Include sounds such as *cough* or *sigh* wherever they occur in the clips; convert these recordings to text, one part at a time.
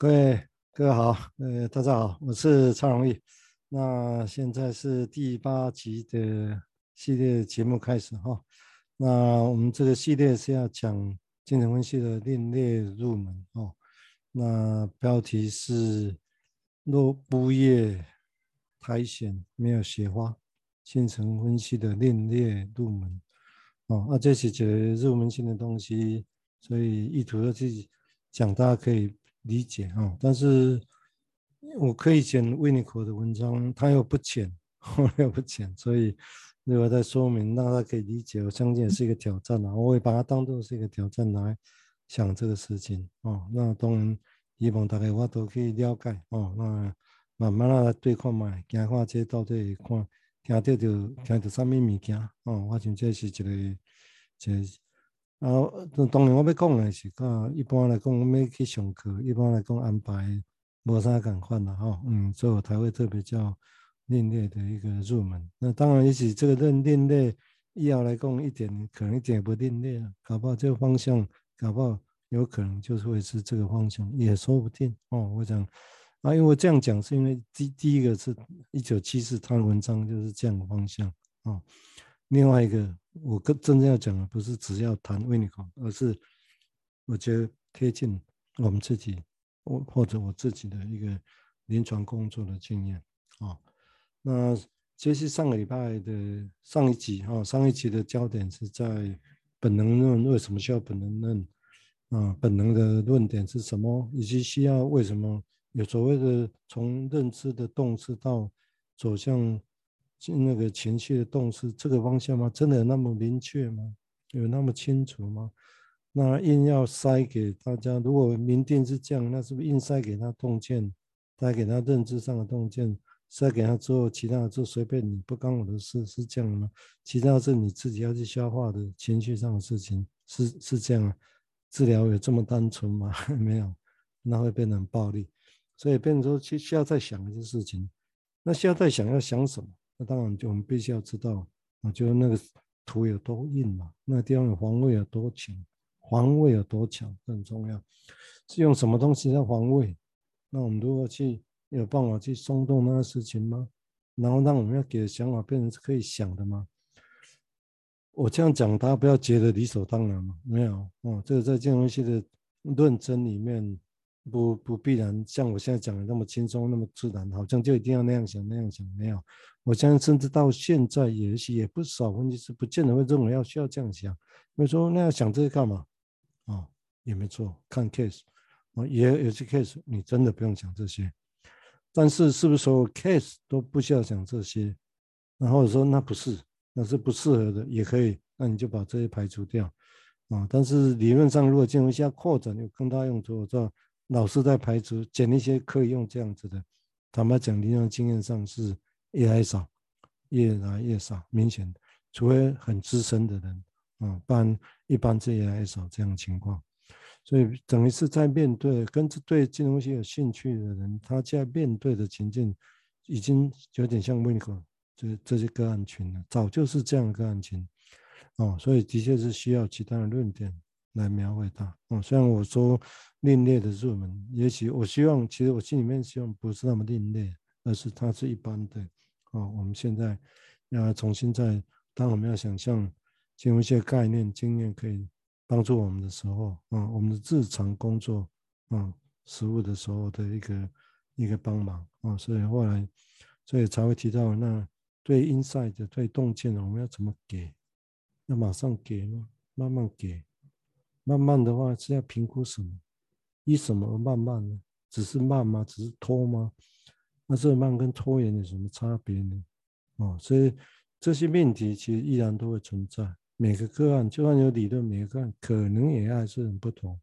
各位各位好，呃，大家好，我是蔡荣义。那现在是第八集的系列节目开始哈。那我们这个系列是要讲精神分析的另类入门哦。那标题是若不夜苔藓没有雪花，精神分析的另类入门。哦，那这是些入门性的东西，所以意图要去讲，大家可以理解啊。但是我可以选维尼口的文章，他又不浅，我又不浅，所以如果在说明，让他可以理解，我相信也是一个挑战啊。我会把它当做是一个挑战来想这个事情哦。那当然，希望大家我都可以了解哦。那慢慢来对看嘛，行看这到底看。听到就听到啥物物件哦，我想这是一个，一个啊，当然我要讲的是，讲一般来讲，我们要去上课，一般来讲安排无啥共款啦吼，嗯，所以我才会特别叫另类的一个入门。那当然也许这个另另类，医药来讲一点可能一点也不另类，搞不好这个方向，搞不好有可能就是会是这个方向，也说不定哦。我想。啊，因为我这样讲，是因为第第一个是一九七四他的文章就是这样的方向啊。另外一个，我跟真正要讲的不是只要谈维尼口，而是我觉得贴近我们自己，我或者我自己的一个临床工作的经验啊。那其实上个礼拜的上一集哈，上一集的焦点是在本能论，为什么需要本能论啊？本能的论点是什么？以及需要为什么？有所谓的从认知的动识到走向就那个情绪的动识这个方向吗？真的有那么明确吗？有那么清楚吗？那硬要塞给大家，如果明定是这样，那是不是硬塞给他洞见，塞给他认知上的洞见，塞给他之后，其他的就随便你不干我的事，是这样吗？其他是你自己要去消化的情绪上的事情，是是这样？治疗有这么单纯吗？*laughs* 没有，那会变成暴力。所以变成说，需需要再想一些事情。那需要再想要想什么？那当然就我们必须要知道，啊，就那个土有多硬嘛，那个地方有防卫有多强，防卫有多强很重要。是用什么东西在防卫？那我们如何去有办法去松动那个事情吗？然后让我们要给的想法变成是可以想的吗？我这样讲，大家不要觉得理所当然嘛。没有哦，这个在这种东西的论证里面。不不必然像我现在讲的那么轻松那么自然，好像就一定要那样想那样想。没有，我相信甚至到现在也许也不少问题是不见得会认为要需要这样想。比如说那样想这个干嘛？啊、哦，也没错，看 case 啊，也有些 case 你真的不用想这些。但是是不是所有 case 都不需要想这些？然后说那不是，那是不适合的也可以，那你就把这些排除掉啊。但是理论上如果进入一下扩展有更大用途，我知道。老师在排除，捡一些可以用这样子的。坦白讲，临床经验上是越来越少，越来越少，明显，除非很资深的人啊，不然一般是越来越少这样情况。所以等于是在面对跟对这东西有兴趣的人，他在面对的情境已经有点像维尼口这这些个案群了，早就是这样的个案群哦，所以的确是需要其他的论点来描绘它。哦，虽然我说。另类的入门，也许我希望，其实我心里面希望不是那么另类，而是它是一般的。哦，我们现在要重新再，当我们要想象，进入一些概念、经验可以帮助我们的时候，啊，我们的日常工作，啊，实务的时候的一个一个帮忙，啊，所以后来，所以才会提到，那对 insight 对洞见我们要怎么给？要马上给吗？慢慢给？慢慢的话是要评估什么？以什么而慢慢呢？只是慢吗？只是拖吗？那这慢跟拖延有什么差别呢？哦，所以这些命题其实依然都会存在。每个个案就算有理论，每个个案可能也还是很不同。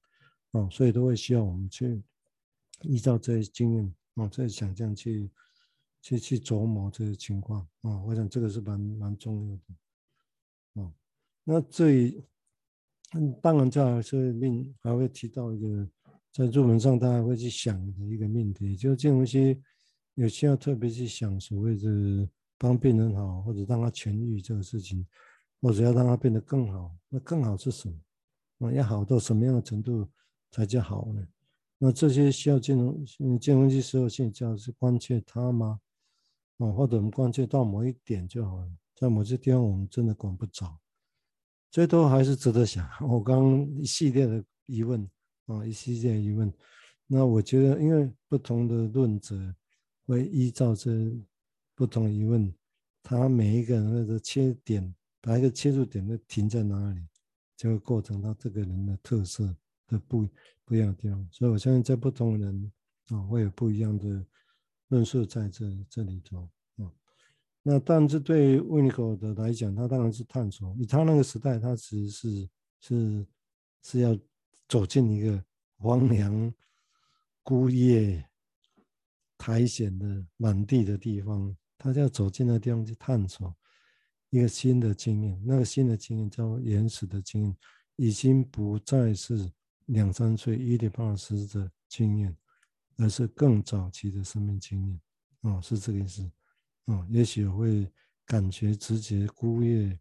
哦，所以都会需要我们去依照这些经验，哦，这些想象去去去琢磨这些情况。哦，我想这个是蛮蛮重要的。哦，那这嗯当然这还是命还会提到一个。在入门上，他还会去想的一个命题，就是这东西有需要特别去想，所谓的帮病人好，或者让他痊愈这个事情，或者要让他变得更好。那更好是什么？啊，要好到什么样的程度才叫好呢？那这些需要金融金融机时候性价值关切他吗？啊，或者我们关切到某一点就好了，在某些地方我们真的管不着，这都还是值得想。*laughs* 我刚一系列的疑问啊，一系列疑问，那我觉得因为不同的论者会依照这不同疑问，他每一个人的切点，把一个切入点都停在哪里，就会构成他这个人的特色的不不一样的地方。所以我相信在不同人啊，会有不一样的。论述在这这里头，那但是对维尼口的来讲，他当然是探索。以他那个时代，他其实是是是要走进一个荒凉、孤夜、苔藓的满地的地方，他就要走进那个地方去探索一个新的经验。那个新的经验叫原始的经验，已经不再是两三岁伊底帕斯的经验。而是更早期的生命经验，哦，是这个意思，哦，也许会感觉直觉孤夜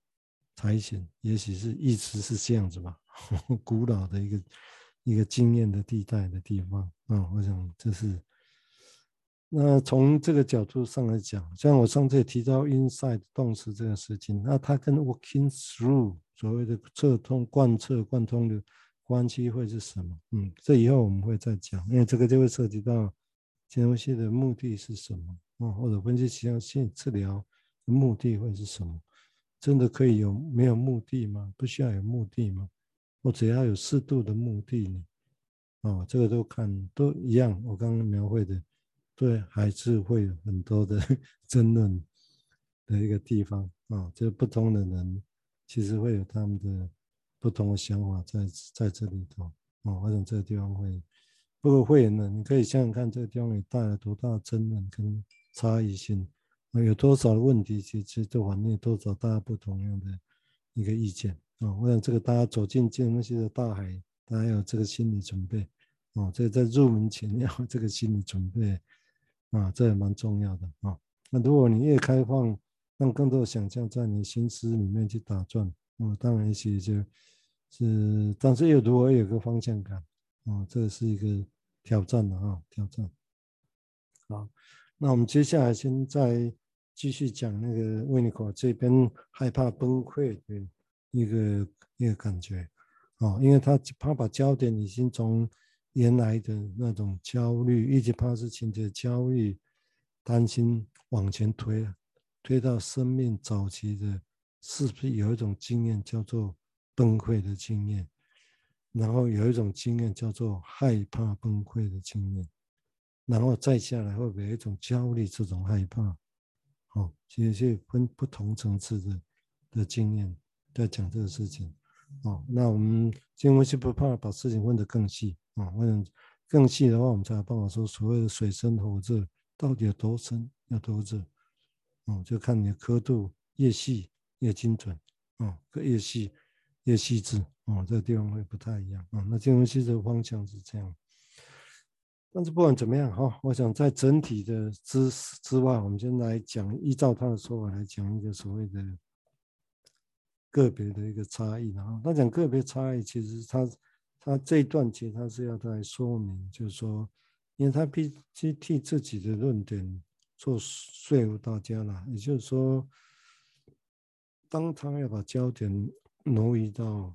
苔藓，也许是一直是这样子吧，*laughs* 古老的一个一个经验的地带的地方，啊、我想这是。那从这个角度上来讲，像我上次也提到 inside 动词这个事情，那它跟 walking through 所谓的彻通贯彻贯通的。关系会是什么？嗯，这以后我们会再讲，因为这个就会涉及到金融系的目的是什么啊、或者分析实验性治疗的目的会是什么？真的可以有没有目的吗？不需要有目的吗？我只要有适度的目的呢？哦，这个都看都一样。我刚刚描绘的，对，还是会有很多的 *laughs* 争论的一个地方啊、哦，就不同的人其实会有他们的。不同的想法在在这里头，哦，我想这个地方会，不过会员呢，你可以想想看，这个地方也带来多大的争论跟差异性，有多少的问题，其实这反映多少大家不同样的一个意见，啊，我想这个大家走进金融系的大海，大家有这个心理准备，哦，这在入门前要有这个心理准备，啊，这也蛮重要的啊。那如果你越开放，让更多的想象在你心思里面去打转，哦，当然一些就。是，但是又如何有个方向感？哦，这是一个挑战的啊，挑战。好，那我们接下来先再继续讲那个维尼口这边害怕崩溃的一个一个感觉。哦，因为他他把焦点已经从原来的那种焦虑，一直怕事情的焦虑、担心往前推，推到生命早期的，是不是有一种经验叫做？崩溃的经验，然后有一种经验叫做害怕崩溃的经验，然后再下来会不会有一种焦虑这种害怕？哦，其实是分不同层次的的经验在讲这个事情。哦，那我们金融系不怕把事情问得更细啊，问更细的话，我们才有办法说所谓的水深火热到底有多深，有多热？哦，就看你的刻度越细越精准，哦，越细。越细致哦，这个地方会不太一样啊、哦。那金融系的方向是这样，但是不管怎么样哈、我想在整体的知识之外，我们先来讲，依照他的说法来讲一个所谓的个别的一个差异然后。他讲个别差异，其实他他这一段其实他是要来说明，就是说，因为他必须替自己的论点做说服大家了，也就是说，当他要把焦点。挪移到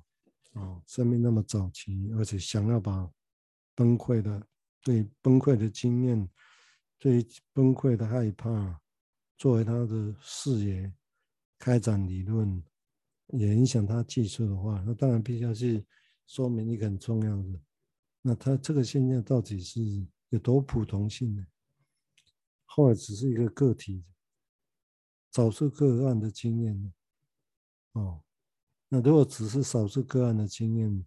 啊，生命那么早期，而且想要把崩溃的、对崩溃的经验、对崩溃的害怕作为他的视野开展理论，也影响他技术的话，那当然必须要去说明一个很重要的，那他这个现象到底是有多普通性呢？或者只是一个个体少数个案的经验呢？哦。那如果只是少数个案的经验，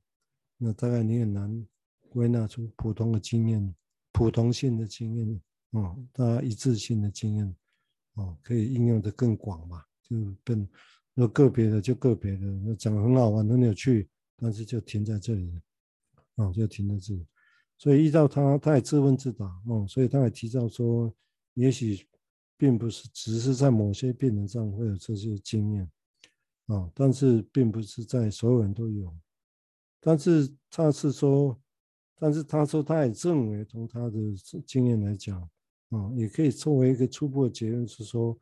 那大概你很难归纳出普通的经验、普通性的经验哦，大家一致性的经验哦，可以应用的更广嘛？就更那个别的就个别的，那讲得很好玩、很有趣，但是就停在这里了，哦，就停在这里。所以依照他，他也自问自答哦，所以他也提到说，也许并不是只是在某些病人上会有这些经验。啊，但是并不是在所有人都有，但是他是说，但是他说他也认为从他的经验来讲，啊，也可以作为一个初步的结论是说，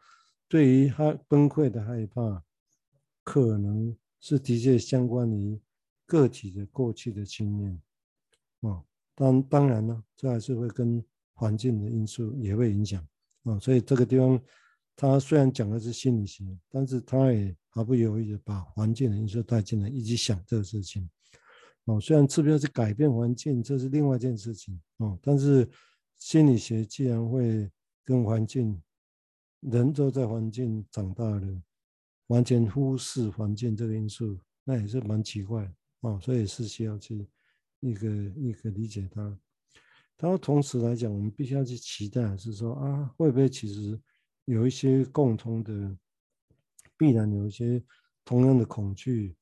对于他崩溃的害怕，可能是的确相关于个体的过去的经验，啊，当当然呢，这还是会跟环境的因素也会影响，啊，所以这个地方他虽然讲的是心理学，但是他也毫不犹豫的把环境的因素带进来，一起想这个事情。哦，虽然治标是改变环境，这是另外一件事情哦，但是心理学既然会跟环境，人都在环境长大的，完全忽视环境这个因素，那也是蛮奇怪哦，所以是需要去一个一个理解它。然后同时来讲，我们必须要去期待，是说啊，会不会其实有一些共通的，必然有一些同样的恐惧。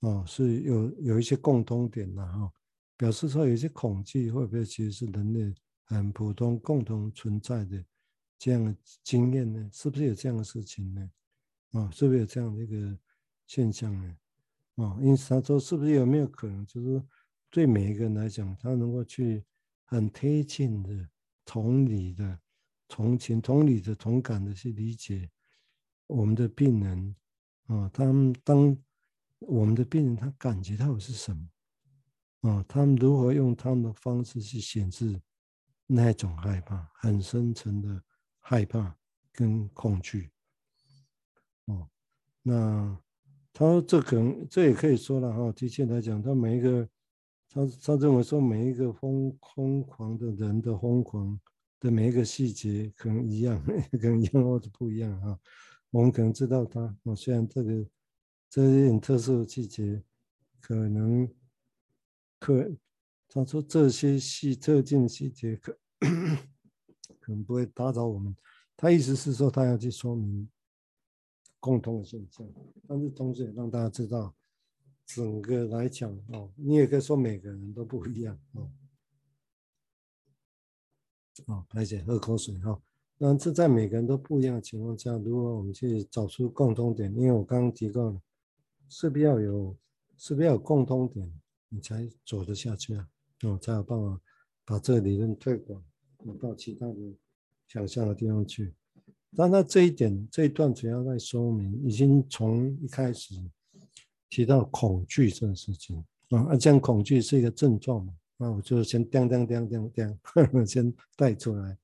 哦，是有有一些共通点的哈，表示说有一些恐惧会不会其实是人类很普通共同存在的这样的经验呢？是不是有这样的事情呢？啊，是不是有这样的一个现象呢？啊，因此他说是不是有没有可能，就是对每一个人来讲，他能够去很贴近的同理的同情、同理的同感的去理解我们的病人啊，他们当。我们的病人他感觉到的是什么？啊，他们如何用他们的方式去显示那种害怕，很深层的害怕跟恐惧。哦，那他说这可能这也可以说了哈，的确来讲，他每一个他他认为说每一个疯疯狂的人的疯狂的每一个细节可能一样，*laughs* 可能一样或者不一样哈。我们可能知道他，哦，虽然这个。这一点特殊的季节，可能可他说这些细特定细节可可能不会打扰我们。他意思是说，他要去说明共同的现象，但是同时也让大家知道，整个来讲哦，你也可以说每个人都不一样哦。哦，而且喝口水哈。那这在每个人都不一样的情况下，如果我们去找出共通点，因为我刚刚提到了。是不是要有，是不是要有共通点，你才走得下去啊？哦，才有办法把这个理论推广到其他的想象的地方去。但他这一点这一段主要在说明，已经从一开始提到恐惧这个事情啊，啊，这样恐惧是一个症状嘛？那我就先叮叮叮叮叮，*laughs* 先带出来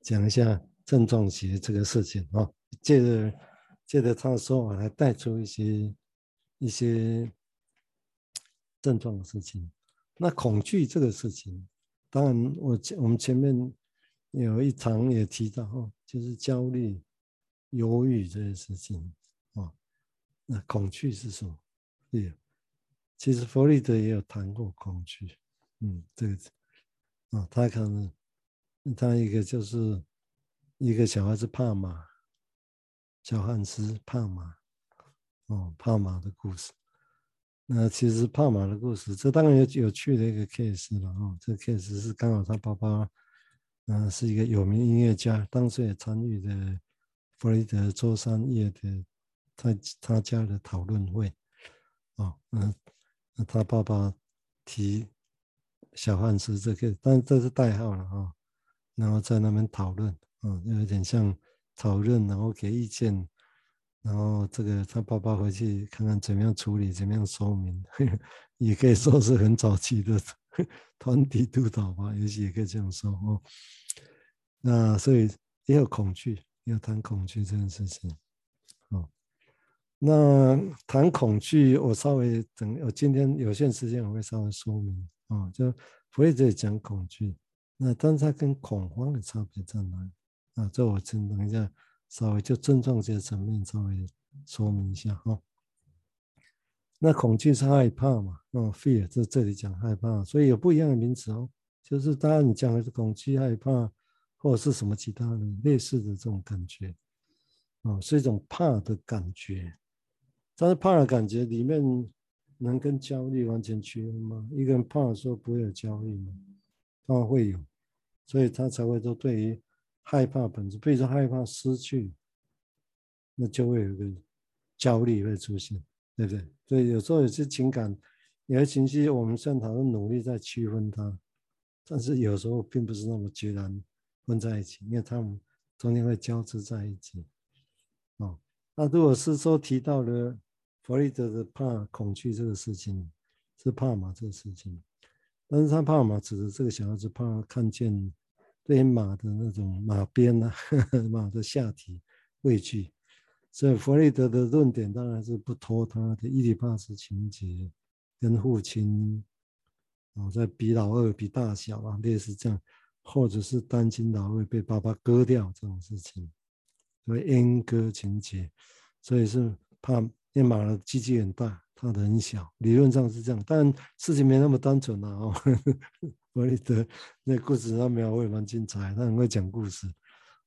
讲一下症状学这个事情啊，借着借着他的说法来带出一些。一些症状的事情，那恐惧这个事情，当然我前我们前面有一堂也提到哦，就是焦虑、忧郁这些事情啊。那恐惧是什么？对，其实弗洛伊德也有谈过恐惧，嗯，这个啊，他可能他一个就是一个小孩子怕马，小汉斯怕马。哦，帕马的故事。那其实帕马的故事，这当然有有趣的一个 case 了哦。这 case 是刚好他爸爸，嗯、是一个有名音乐家，当时也参与的弗雷德周三夜的他他家的讨论会。哦，嗯，那他爸爸提小汉斯这个，但这是代号了哈。然后在那边讨论，嗯，有点像讨论，然后给意见。然后这个他爸爸回去看看怎么样处理，怎么样说明，呵 *laughs* 呵也可以说是很早期的团体督导吧，也许也可以这样说哦。那所以也有恐惧，也有谈恐惧这件事情。哦，那谈恐惧，我稍微等我今天有限时间，我会稍微说明啊。就不会再讲恐惧，那但是他跟恐慌的差别在哪里？啊，这我先等一下。稍微就症状这些层面稍微说明一下哈。那恐惧是害怕嘛？哦，fear 这这里讲害怕，所以有不一样的名词哦。就是当然你讲的是恐惧、害怕，或者是什么其他的类似的这种感觉，哦，是一种怕的感觉。但是怕的感觉里面能跟焦虑完全区分吗？一个人怕的时候不会有焦虑吗？当然会有，所以他才会说对于。害怕本质，比如说害怕失去，那就会有个焦虑会出现，对不对？所以有时候有些情感，有些情绪，我们现在讨论努力在区分它，但是有时候并不是那么决然混在一起，因为他们中间会交织在一起。哦，那如果是说提到了弗洛伊德的怕恐惧这个事情，是怕嘛这个事情，但是他怕嘛，指的这个小孩子怕看见对马的那种马鞭呐、啊，*laughs* 马的下体畏惧。所以弗洛伊德的论点当然是不脱他的伊底帕斯情节，跟父亲啊在比老二比大小啊，类似这样，或者是担心老二被爸爸割掉这种事情，所以阉割情节，所以是怕因为马的鸡鸡很大，他的很小，理论上是这样，但事情没那么单纯啊。哦，弗洛伊德那故事他描绘蛮精彩，他很会讲故事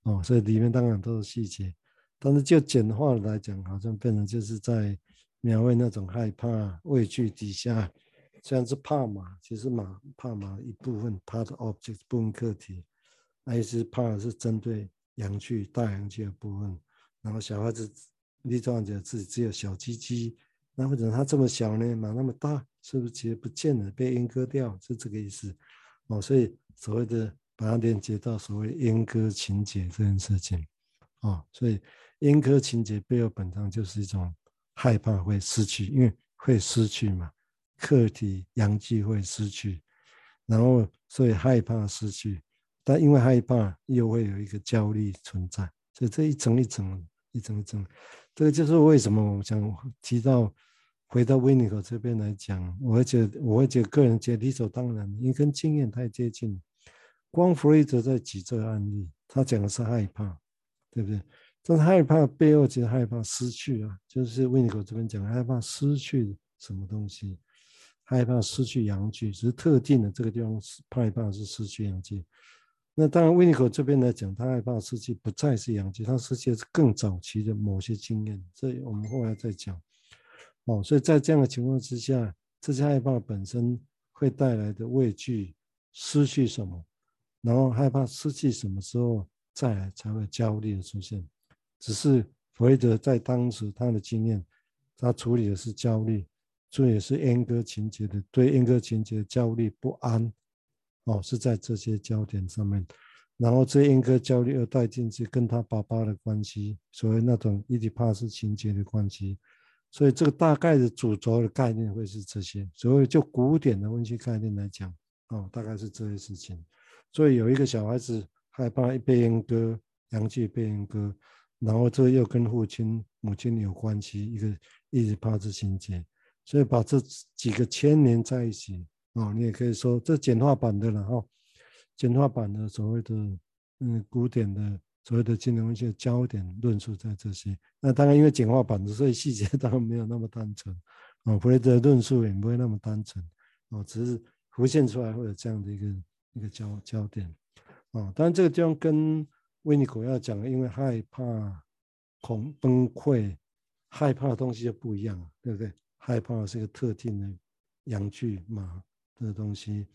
哦，所以里面当然都是细节。但是就简化来讲，好像变成就是在描绘那种害怕、畏惧底下，虽然是怕马，其实马怕马一部分，part object 部分课题，还是怕是针对阳具、大阳具的部分。然后小孩子立状者自己只有小鸡鸡，那或者他这么小呢，马那么大，是不是其实不见了，被阉割掉，是这个意思哦。所以所谓的把它连接到所谓阉割情节这件事情哦，所以。阉割情节背后本身就是一种害怕会失去，因为会失去嘛，客体阳具会失去，然后所以害怕失去，但因为害怕又会有一个焦虑存在，所以这一层一层一层一层，这个就是为什么我想提到回到维尼口这边来讲，我会觉得我会觉得个人觉得理所当然，因为跟经验太接近，光弗洛伊德在举这个案例，他讲的是害怕，对不对？但是害怕背后其实害怕失去啊，就是维尼口这边讲害怕失去什么东西，害怕失去阳具，只是特定的这个地方是害怕是失去阳具。那当然维尼口这边来讲，他害怕失去不再是阳气，他失去的是更早期的某些经验，这我们后来再讲。哦，所以在这样的情况之下，这些害怕本身会带来的畏惧，失去什么，然后害怕失去什么时候再来才会焦虑的出现。只是弗洛伊德在当时他的经验，他处理的是焦虑，这也是阉割情节的对阉割情节的焦虑不安，哦，是在这些焦点上面，然后这阉割焦虑又带进去跟他爸爸的关系，所谓那种伊底帕斯情节的关系，所以这个大概的主轴的概念会是这些，所以就古典的分析概念来讲，哦，大概是这些事情，所以有一个小孩子害怕被阉割，阳气被阉割。然后这又跟父亲、母亲有关系，一个伊底帕斯情节，所以把这几个牵连在一起、哦，你也可以说这简化版的了哈、简化版的所谓的嗯古典的所谓的经典文学焦点论述在这些。那当然因为简化版的，所以细节 *laughs* 当然没有那么单纯啊，弗洛伊德论述也不会那么单纯啊、哦，只是浮现出来会有这样的一个一个焦焦点啊、哦。当然这个地方跟维尼口要讲的，因为害怕、恐崩溃、害怕的东西就不一样，对不对？害怕是一个特定的阳具马的东西，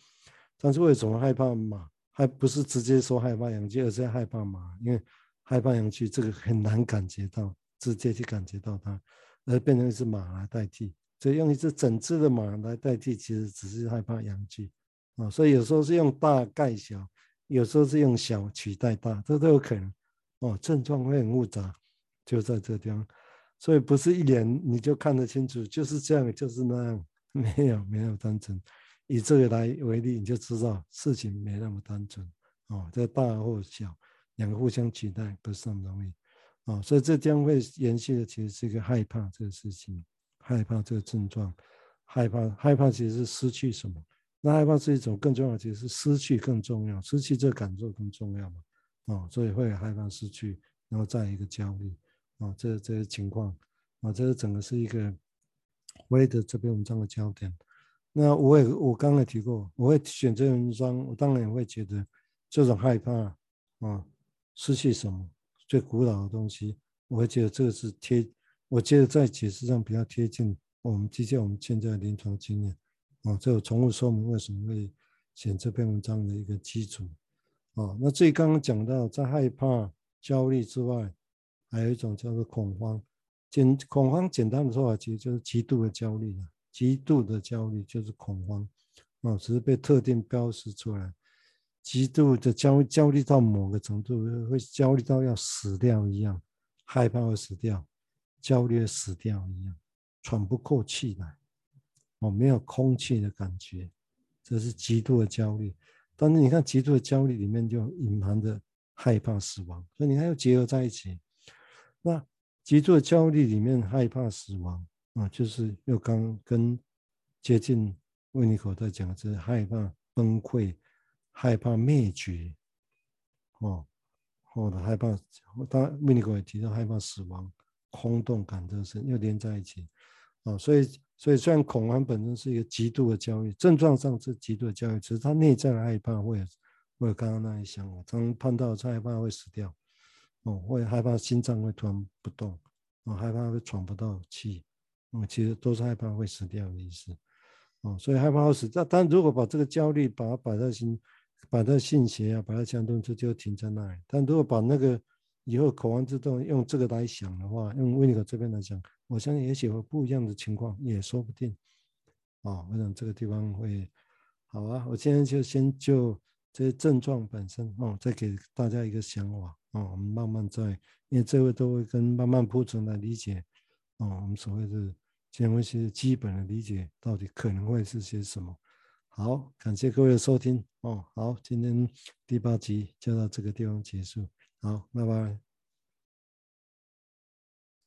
但是为什么害怕马？还不是直接说害怕阳具，而是害怕马，因为害怕阳具这个很难感觉到，直接去感觉到它，而变成一只马来代替，所以用一只整只的马来代替，其实只是害怕阳具啊。所以有时候是用大盖小。有时候是用小取代大，这都有可能哦。症状会很复杂，就在这地方，所以不是一眼你就看得清楚，就是这样，就是那样，*laughs* 没有没有单纯。以这个来为例，你就知道事情没那么单纯哦。这大或小，两个互相取代不是那么容易哦。所以这将会延续的，其实是一个害怕这个事情，害怕这个症状，害怕害怕其实是失去什么。那害怕是一种更重要的，其实是失去更重要，失去这感受更重要嘛？哦，所以会害怕失去，然后再一个焦虑，哦，这这些情况，啊，这个整个是一个弗洛伊德这篇文章的焦点。那我也我刚才提过，我会选这篇文章，我当然也会觉得这种害怕啊，失去什么最古老的东西，我会觉得这个是贴，我觉得在解释上比较贴近我们接近我们现在临床经验。啊，这有重复说明为什么会选这篇文章的一个基础。哦，那最刚刚讲到，在害怕、焦虑之外，还有一种叫做恐慌。简恐慌简单的说法，其实就是极度的焦虑了。极度的焦虑就是恐慌。哦，只是被特定标识出来。极度的焦焦虑到某个程度，会焦虑到要死掉一样，害怕会死掉，焦虑死掉一样，喘不过气来，哦，没有空气的感觉，这是极度的焦虑。但是你看，极度的焦虑里面就隐含着害怕死亡，所以你看又结合在一起。那极度的焦虑里面害怕死亡啊，就是又刚跟接近维尼口在讲，就是害怕崩溃。害怕灭绝，哦，或者害怕，当然，维尼口也提到害怕死亡、空洞感，这是又连在一起，啊、哦，所以，所以虽然恐慌本身是一个极度的焦虑，症状上是极度的焦虑，只是他内在的害怕会有，会有刚刚那一想法，当碰到他害怕会死掉，哦，会害怕心脏会突然不动，哦，害怕会喘不到气，哦，其实都是害怕会死掉的意思，哦，所以害怕会死，但但如果把这个焦虑把它摆在心。把它信邪啊，把它相动，就就停在那里。但如果把那个以后恐慌自动用这个来想的话，用维尼口这边来讲，我相信也许会不一样的情况，也说不定。啊、哦，我想这个地方会好啊。我今天就先就这些症状本身哦，再给大家一个想法、哦。我们慢慢再，因为这位都会跟慢慢铺陈来理解、哦。我们所谓的行为学基本的理解，到底可能会是些什么？好，感谢各位的收听哦。好，今天第八集就到这个地方结束。好，拜拜。